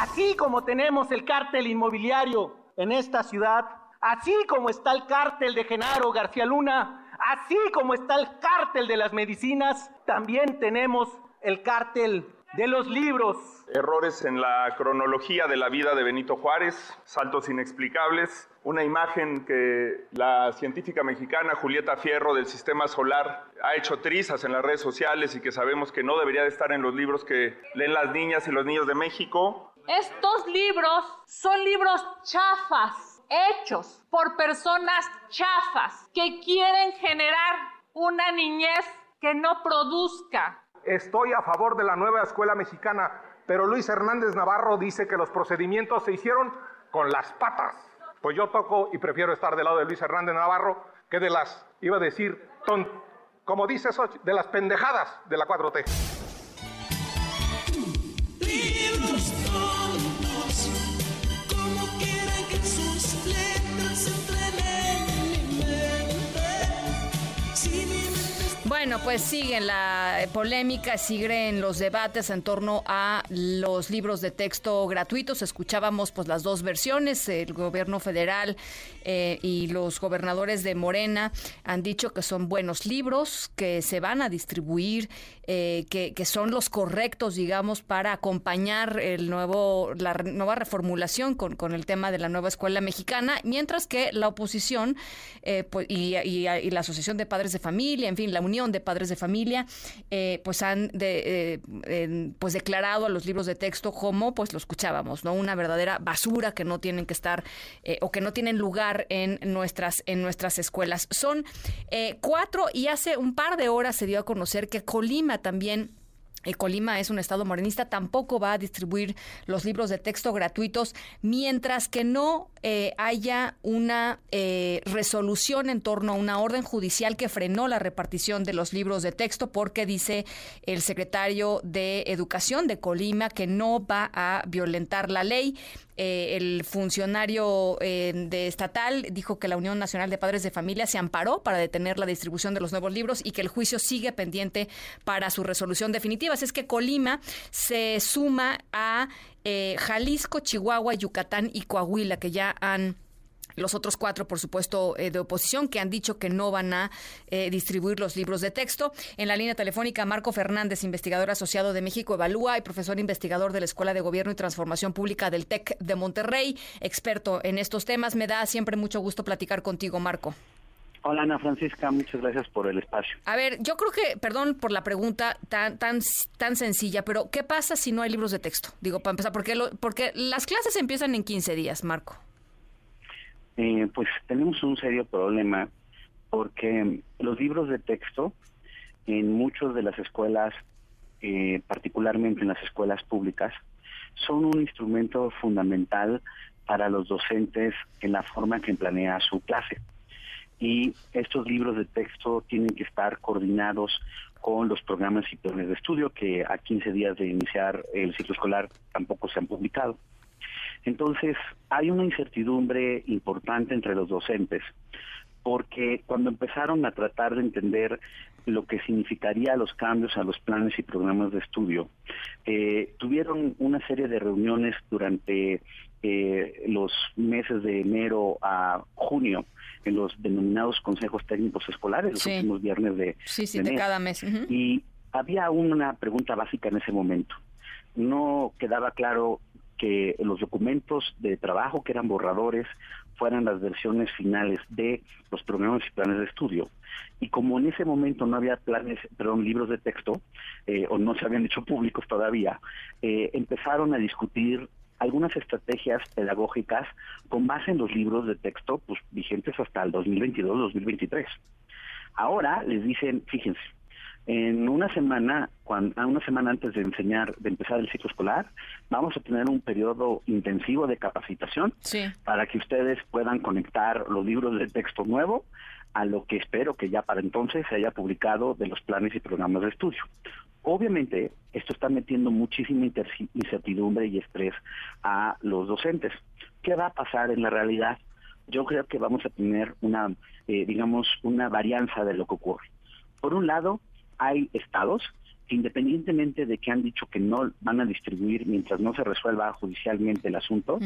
Así como tenemos el cártel inmobiliario en esta ciudad, así como está el cártel de Genaro García Luna, así como está el cártel de las medicinas, también tenemos el cártel de los libros. Errores en la cronología de la vida de Benito Juárez, saltos inexplicables, una imagen que la científica mexicana Julieta Fierro del Sistema Solar ha hecho trizas en las redes sociales y que sabemos que no debería de estar en los libros que leen las niñas y los niños de México. Estos libros son libros chafas, hechos por personas chafas que quieren generar una niñez que no produzca Estoy a favor de la nueva escuela mexicana, pero Luis Hernández Navarro dice que los procedimientos se hicieron con las patas. Pues yo toco y prefiero estar del lado de Luis Hernández Navarro que de las, iba a decir, ton, como dice de las pendejadas de la 4T. Bueno, pues siguen la polémica, siguen los debates en torno a los libros de texto gratuitos. Escuchábamos pues las dos versiones. El gobierno federal eh, y los gobernadores de Morena han dicho que son buenos libros, que se van a distribuir, eh, que, son los correctos, digamos, para acompañar el nuevo, la nueva reformulación con, con el tema de la nueva escuela mexicana, mientras que la oposición eh, pues, y, y la Asociación de Padres de Familia, en fin, la Unión de Padres de Familia, eh, pues han de, eh, pues declarado a los libros de texto como, pues lo escuchábamos, ¿no? Una verdadera basura que no tienen que estar eh, o que no tienen lugar en nuestras, en nuestras escuelas. Son cuatro y hace un par de horas se dio a conocer que Colima también Colima es un estado morenista, tampoco va a distribuir los libros de texto gratuitos mientras que no eh, haya una eh, resolución en torno a una orden judicial que frenó la repartición de los libros de texto porque dice el secretario de Educación de Colima que no va a violentar la ley. Eh, el funcionario estatal dijo que la Unión Nacional de Padres de Familia se amparó para detener la distribución de los nuevos libros y que el juicio sigue pendiente para su resolución definitiva. Es que Colima se suma a eh, Jalisco, Chihuahua, Yucatán y Coahuila, que ya han los otros cuatro, por supuesto, eh, de oposición, que han dicho que no van a eh, distribuir los libros de texto. En la línea telefónica, Marco Fernández, investigador asociado de México Evalúa y profesor investigador de la Escuela de Gobierno y Transformación Pública del TEC de Monterrey, experto en estos temas. Me da siempre mucho gusto platicar contigo, Marco. Hola Ana Francisca, muchas gracias por el espacio. A ver, yo creo que, perdón por la pregunta tan tan tan sencilla, pero ¿qué pasa si no hay libros de texto? Digo, para empezar, porque lo, porque las clases empiezan en 15 días, Marco. Eh, pues tenemos un serio problema porque los libros de texto en muchas de las escuelas, eh, particularmente en las escuelas públicas, son un instrumento fundamental para los docentes en la forma que planea su clase y estos libros de texto tienen que estar coordinados con los programas y planes de estudio que a 15 días de iniciar el ciclo escolar tampoco se han publicado. Entonces, hay una incertidumbre importante entre los docentes, porque cuando empezaron a tratar de entender lo que significaría los cambios a los planes y programas de estudio, eh, tuvieron una serie de reuniones durante eh, los meses de enero a junio, en los denominados consejos técnicos escolares, los últimos viernes de, sí, sí, de, cada mes. Y había una pregunta básica en ese momento. No quedaba claro que los documentos de trabajo que eran borradores fueran las versiones finales de los programas y planes de estudio. Y como en ese momento no había planes, perdón, libros de texto, eh, o no se habían hecho públicos todavía, eh, empezaron a discutir algunas estrategias pedagógicas con base en los libros de texto pues, vigentes hasta el 2022-2023. Ahora les dicen, fíjense, en una semana, cuando, una semana antes de enseñar, de empezar el ciclo escolar, vamos a tener un periodo intensivo de capacitación para que ustedes puedan conectar los libros de texto nuevo a lo que espero que ya para entonces se haya publicado de los planes y programas de estudio. Obviamente, esto está metiendo muchísima incertidumbre y estrés a los docentes. ¿Qué va a pasar en la realidad? Yo creo que vamos a tener una, eh, digamos, una varianza de lo que ocurre. Por un lado, hay estados independientemente de que han dicho que no van a distribuir mientras no se resuelva judicialmente el asunto,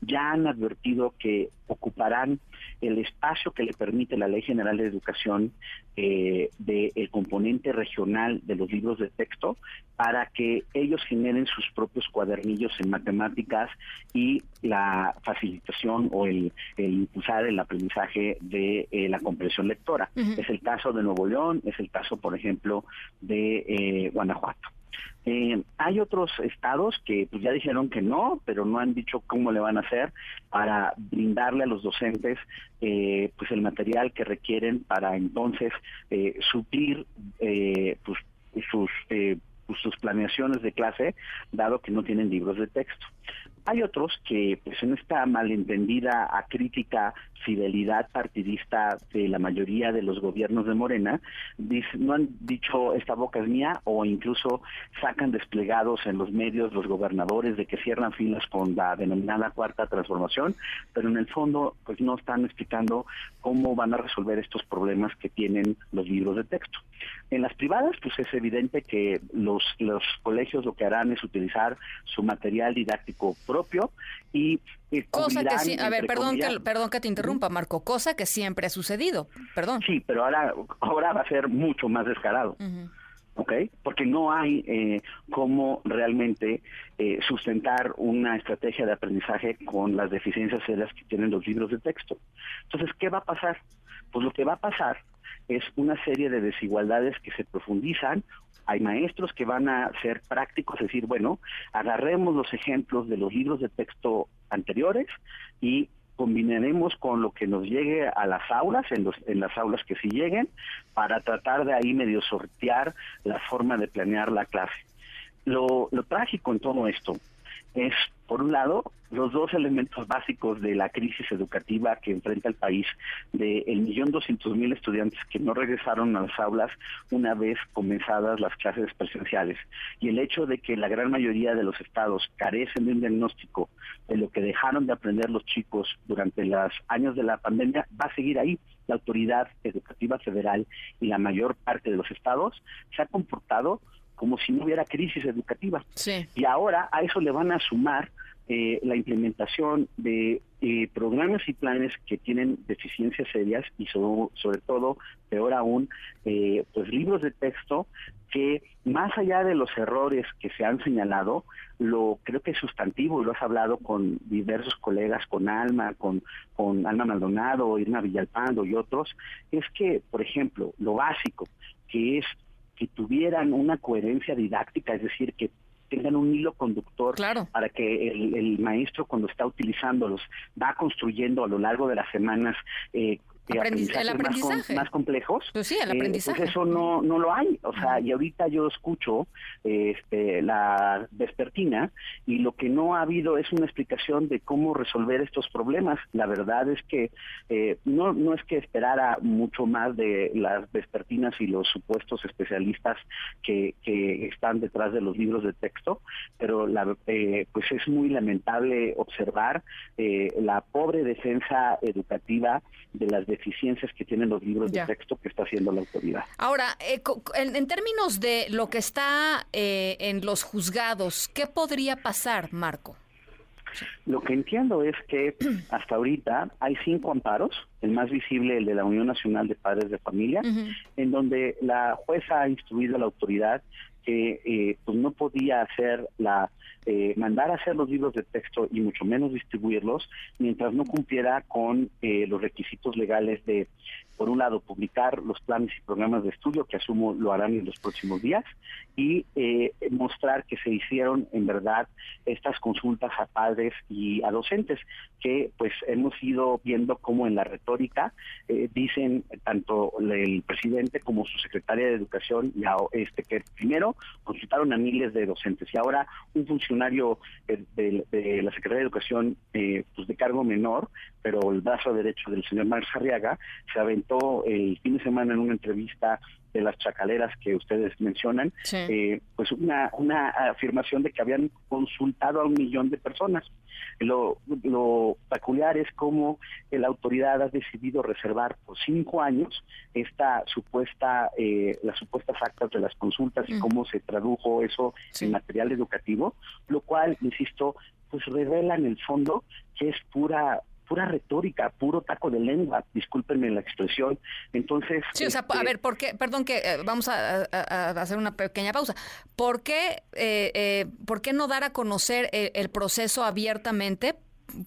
ya han advertido que ocuparán el espacio que le permite la Ley General de Educación eh, del componente regional de los libros de texto para que ellos generen sus propios cuadernillos en matemáticas y la facilitación o el, impulsar el aprendizaje de eh, la comprensión lectora. Es el caso de Nuevo León, es el caso, por ejemplo, de eh, Guanajuato. Eh, hay otros estados que pues, ya dijeron que no, pero no han dicho cómo le van a hacer para brindarle a los docentes eh, pues el material que requieren para entonces eh, suplir pues, sus pues, sus planeaciones de clase, dado que no tienen libros de texto. Hay otros que, pues en esta malentendida crítica fidelidad partidista de la mayoría de los gobiernos de Morena, no han dicho esta boca es mía o incluso sacan desplegados en los medios los gobernadores de que cierran filas con la denominada cuarta transformación, pero en el fondo pues no están explicando cómo van a resolver estos problemas que tienen los libros de texto. En las privadas pues es evidente que los, los colegios lo que harán es utilizar su material didáctico propio y cosa que sí, a ver, perdón que, perdón que te interrumpa, Marco, cosa que siempre ha sucedido, perdón. Sí, pero ahora, ahora va a ser mucho más descarado. ¿ok? Porque no hay eh, cómo realmente eh, sustentar una estrategia de aprendizaje con las deficiencias serias que tienen los libros de texto. Entonces, ¿qué va a pasar? Pues lo que va a pasar es una serie de desigualdades que se profundizan hay maestros que van a ser prácticos, es decir, bueno, agarremos los ejemplos de los libros de texto anteriores y combinaremos con lo que nos llegue a las aulas, en, los, en las aulas que sí lleguen, para tratar de ahí medio sortear la forma de planear la clase. Lo, lo trágico en todo esto es, por un lado, los dos elementos básicos de la crisis educativa que enfrenta el país, de el millón doscientos mil estudiantes que no regresaron a las aulas una vez comenzadas las clases presenciales, y el hecho de que la gran mayoría de los estados carecen de un diagnóstico de lo que dejaron de aprender los chicos durante los años de la pandemia, va a seguir ahí. La autoridad educativa federal y la mayor parte de los estados se ha comportado como si no hubiera crisis educativa. Y ahora a eso le van a sumar eh, la implementación de eh, programas y planes que tienen deficiencias serias y sobre, todo, peor aún, eh, pues libros de texto que más allá de los errores que se han señalado, lo creo que es sustantivo, y lo has hablado con diversos colegas, con Alma, con, con Alma Maldonado, Irma Villalpando y otros, es que, por ejemplo, lo básico, que es que tuvieran una coherencia didáctica, es decir, que tengan un hilo conductor para que el, maestro cuando está utilizándolos va construyendo a lo largo de las semanas eh, el aprendizaje. Más, complejos. Pues sí, el eh, aprendizaje. pues eso no, no lo hay. O sea, y ahorita yo escucho este, la vespertina y lo que no ha habido es una explicación de cómo resolver estos problemas. La verdad es que eh, no, no es que esperara mucho más de las vespertinas y los supuestos especialistas que, que están detrás de los libros de texto, pero la, eh, pues es muy lamentable observar la pobre defensa educativa de las deficiencias que tienen los libros de texto que está haciendo la autoridad. Ahora, eh, en, términos de lo que está eh, en los juzgados, ¿qué podría pasar, Marco? Lo que entiendo es que hasta ahorita hay cinco amparos, el más visible el de la Unión Nacional de Padres de Familia, en donde la jueza ha instruido a la autoridad que eh, pues no podía hacer la eh, mandar a hacer los libros de texto y mucho menos distribuirlos mientras no cumpliera con eh, los requisitos legales de, por un lado, publicar los planes y programas de estudio, que asumo lo harán en los próximos días, y mostrar que se hicieron en verdad estas consultas a padres y a docentes, que pues hemos ido viendo como en la retórica dicen tanto el presidente como su secretaria de Educación, ya, este que primero consultaron a miles de docentes y ahora un funcionario eh, de, la Secretaría de Educación eh, pues de cargo menor, pero el brazo derecho del señor Marx Arriaga se aventó el fin de semana en una entrevista de las chacaleras que ustedes mencionan, eh, pues una, una afirmación de que habían consultado a un millón de personas. Lo, lo peculiar es cómo la autoridad ha decidido reservar por cinco años esta supuesta, eh, las supuestas actas de las consultas y cómo se tradujo eso en material educativo, lo cual, insisto, pues revela en el fondo que es pura pura retórica, puro taco de lengua, discúlpenme la expresión. Entonces... Sí, o sea, a este ver, ¿por qué? Perdón que eh, vamos a, hacer una pequeña pausa. ¿Por qué, eh, eh, ¿por qué no dar a conocer el proceso abiertamente?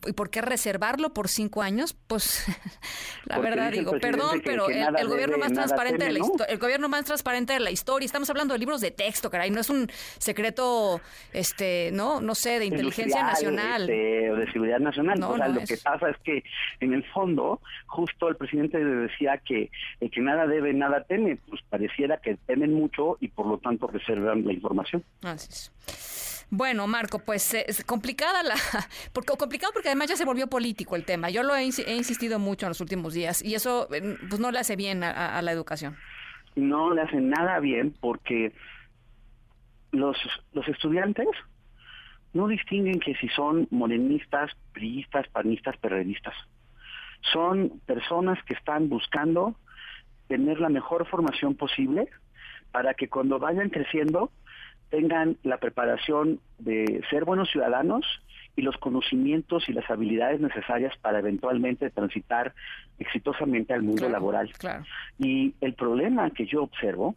¿Y por qué reservarlo por cinco años? Pues la verdad digo, perdón, pero el, gobierno más transparente de la el gobierno más transparente de la historia. Estamos hablando de libros de texto, caray, no es un secreto, este, no, no sé, de inteligencia nacional este, o de seguridad nacional. o sea, lo que pasa es que en el fondo, justo el presidente decía que el que nada debe, nada teme. Pues pareciera que temen mucho y por lo tanto reservan la información. Así es. Bueno, Marco, pues eh, es complicada la, porque complicado porque además ya se volvió político el tema. Yo lo he, insistido mucho en los últimos días y eso eh, pues no le hace bien a, la educación. No le hace nada bien porque los los estudiantes no distinguen que si son morenistas, priistas, panistas, perredistas. Son personas que están buscando tener la mejor formación posible para que cuando vayan creciendo tengan la preparación de ser buenos ciudadanos y los conocimientos y las habilidades necesarias para eventualmente transitar exitosamente al mundo laboral. Y el problema que yo observo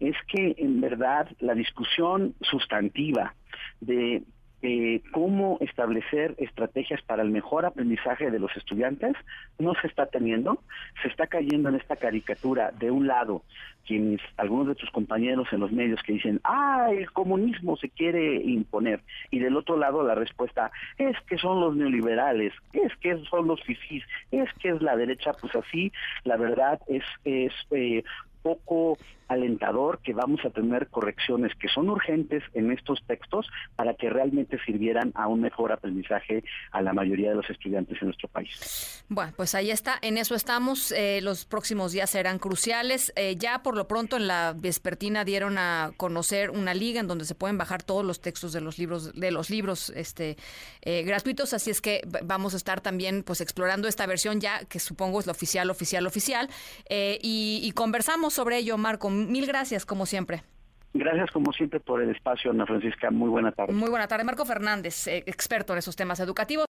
es que en verdad la discusión sustantiva de eh, cómo establecer estrategias para el mejor aprendizaje de los estudiantes no se está teniendo, se está cayendo en esta caricatura de un lado quienes algunos de tus compañeros en los medios que dicen ah el comunismo se quiere imponer y del otro lado la respuesta es que son los neoliberales es que son los fifís es que es la derecha pues así la verdad es es eh, poco alentador que vamos a tener correcciones que son urgentes en estos textos para que realmente sirvieran a un mejor aprendizaje a la mayoría de los estudiantes en nuestro país. Bueno, pues ahí está, en eso estamos. Eh, los próximos días serán cruciales. Eh, ya por lo pronto en la vespertina dieron a conocer una liga en donde se pueden bajar todos los textos de los libros de los libros este eh, gratuitos, así es que vamos a estar también pues explorando esta versión ya que supongo es la oficial, oficial, oficial y, y conversamos sobre ello, Marco mil gracias, como siempre. Gracias como siempre por el espacio, Ana Francisca. Muy buena tarde. Muy buena tarde. Marco Fernández, eh, experto en esos temas educativos.